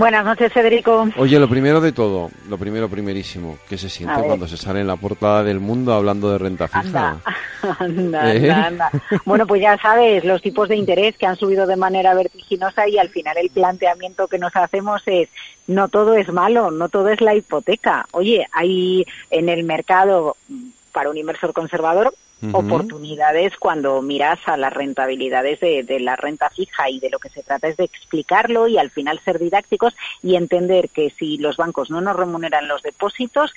Buenas noches, Federico. Oye, lo primero de todo, lo primero primerísimo, ¿qué se siente cuando se sale en la portada del mundo hablando de renta fija? Anda, ¿Eh? anda, anda. Bueno, pues ya sabes, los tipos de interés que han subido de manera vertiginosa y al final el planteamiento que nos hacemos es no todo es malo, no todo es la hipoteca. Oye, hay en el mercado para un inversor conservador oportunidades cuando miras a las rentabilidades de, la renta fija y de lo que se trata es de explicarlo y al final ser didácticos y entender que si los bancos no nos remuneran los depósitos,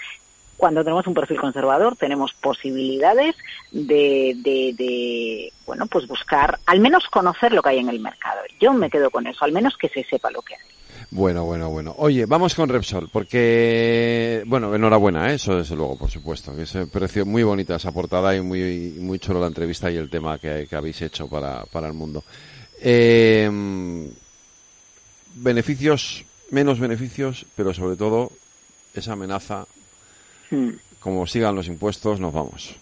cuando tenemos un perfil conservador tenemos posibilidades de, de, bueno pues buscar al menos conocer lo que hay en el mercado. Yo me quedo con eso al menos que se sepa lo que hay bueno, bueno, bueno. Oye, vamos con Repsol, porque, bueno, enhorabuena, ¿eh? eso desde luego, por supuesto, que se pareció muy bonita esa portada y muy, muy chulo la entrevista y el tema que, habéis hecho para, para el mundo. Eh, beneficios, menos beneficios, pero sobre todo esa amenaza, hmm. como sigan los impuestos, nos vamos.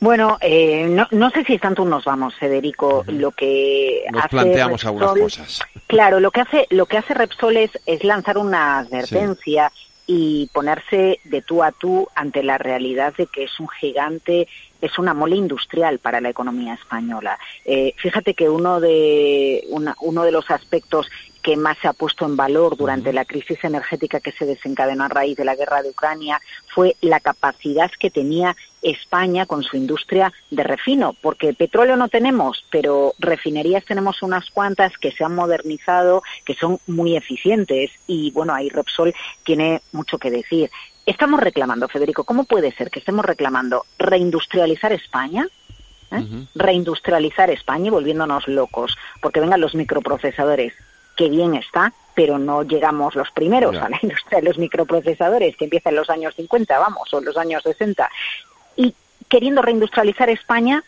Bueno, eh, no, no, sé si es tanto nos vamos, Federico. Lo que nos planteamos algunas cosas. Claro, lo que hace lo que hace Repsol es, lanzar una advertencia y ponerse de tú a tú ante la realidad de que es un gigante, es una mole industrial para la economía española. Eh, fíjate que uno de uno de los aspectos que más se ha puesto en valor durante la crisis energética que se desencadenó a raíz de la guerra de Ucrania fue la capacidad que tenía España con su industria de refino, porque petróleo no tenemos, pero refinerías tenemos unas cuantas que se han modernizado, que son muy eficientes y bueno, ahí Repsol tiene mucho que decir. Estamos reclamando, Federico, ¿cómo puede ser que estemos reclamando reindustrializar España? ¿Eh? Reindustrializar España y volviéndonos locos, porque vengan los microprocesadores que bien está, pero no llegamos los primeros a la industria de los microprocesadores, que empieza en los años 50, vamos, o en los años 60. Y queriendo reindustrializar España,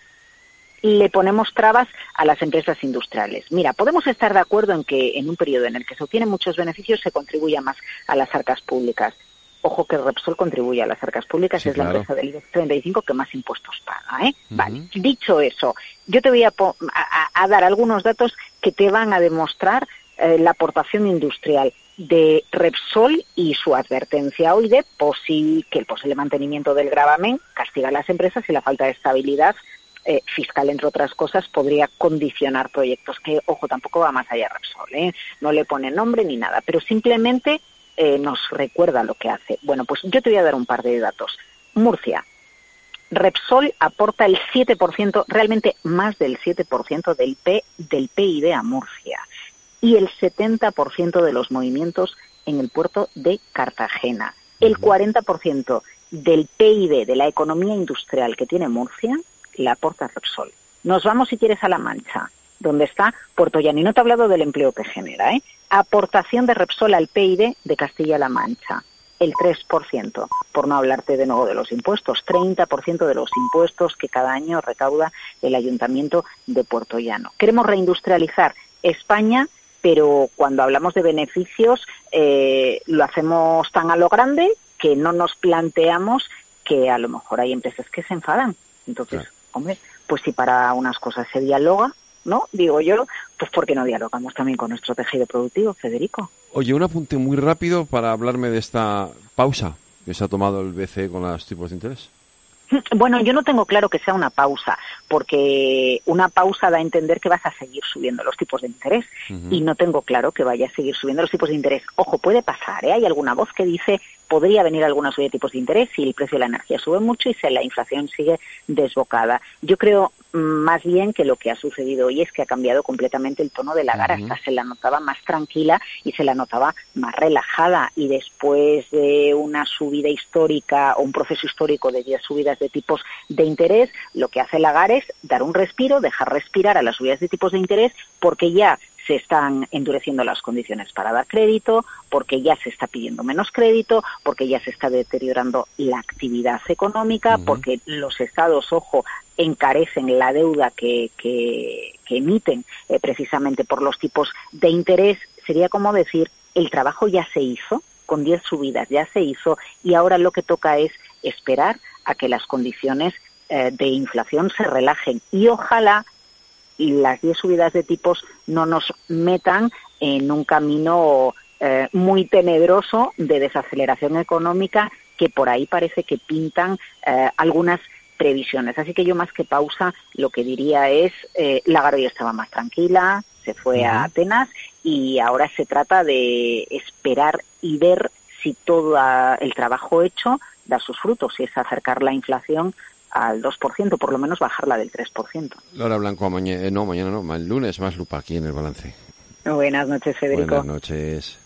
le ponemos trabas a las empresas industriales. Mira, podemos estar de acuerdo en que en un periodo en el que se obtienen muchos beneficios se contribuya más a las arcas públicas. Ojo que Repsol contribuye a las arcas públicas, es la empresa del IBEX 35 que más impuestos paga. ¿eh? Vale, dicho eso, yo te voy a, a dar algunos datos que te van a demostrar eh, la aportación industrial de Repsol y su advertencia hoy de que el posible mantenimiento del gravamen castiga a las empresas y la falta de estabilidad eh, fiscal, entre otras cosas, podría condicionar proyectos, que, ojo, tampoco va más allá Repsol, ¿eh? no le pone nombre ni nada, pero simplemente nos recuerda lo que hace. Bueno, pues yo te voy a dar un par de datos. Murcia, Repsol aporta el 7%, realmente más del 7% del, P, del PIB a Murcia y el 70% de los movimientos en el puerto de Cartagena. El 40% del PIB de la economía industrial que tiene Murcia la aporta Repsol. Nos vamos, si quieres, a La Mancha, donde está Puerto Llano. Y no te he hablado del empleo que genera. ¿eh? Aportación de Repsol al PIB de Castilla-La Mancha. El 3%, por no hablarte de nuevo de los impuestos, 30% de los impuestos que cada año recauda el Ayuntamiento de Puerto Llano. Queremos reindustrializar España pero cuando hablamos de beneficios eh, lo hacemos tan a lo grande que no nos planteamos que a lo mejor hay empresas que se enfadan. Entonces, hombre, pues si para unas cosas se dialoga, ¿no? Digo yo, pues ¿por qué no dialogamos también con nuestro tejido productivo, Federico? Oye, un apunte muy rápido para hablarme de esta pausa que se ha tomado el BCE con los tipos de interés. Bueno, yo no tengo claro que sea una pausa, porque una pausa da a entender que vas a seguir subiendo los tipos de interés y no tengo claro que vaya a seguir subiendo los tipos de interés. Ojo, puede pasar, ¿eh? Hay alguna voz que dice podría venir alguna subida de tipos de interés si el precio de la energía sube mucho y si la inflación sigue desbocada. Yo creo más bien que lo que ha sucedido hoy es que ha cambiado completamente el tono de la gara. Hasta se la notaba más tranquila y se la notaba más relajada. Y después de una subida histórica o un proceso histórico de 10 subidas de tipos de interés, lo que hace Lagarde es dar un respiro, dejar respirar a las subidas de tipos de interés, porque ya se están endureciendo las condiciones para dar crédito, porque ya se está pidiendo menos crédito, porque ya se está deteriorando la actividad económica, porque los estados, ojo, encarecen la deuda que, que, emiten eh, precisamente por los tipos de interés. Sería como decir, el trabajo ya se hizo, con 10 subidas ya se hizo y ahora lo que toca es esperar a que las condiciones eh, de inflación se relajen y ojalá las 10 subidas de tipos no nos metan en un camino eh, muy tenebroso de desaceleración económica que por ahí parece que pintan eh, algunas previsiones. Así que yo más que pausa lo que diría es, eh, la ya estaba más tranquila, se fue a Atenas y ahora se trata de esperar y ver si todo el trabajo hecho da sus frutos, si es acercar la inflación al 2%, por lo menos bajarla del 3%. Laura Blanco, mañana, no, mañana no, el lunes más lupa aquí en el balance. Buenas noches, Federico. Buenas noches.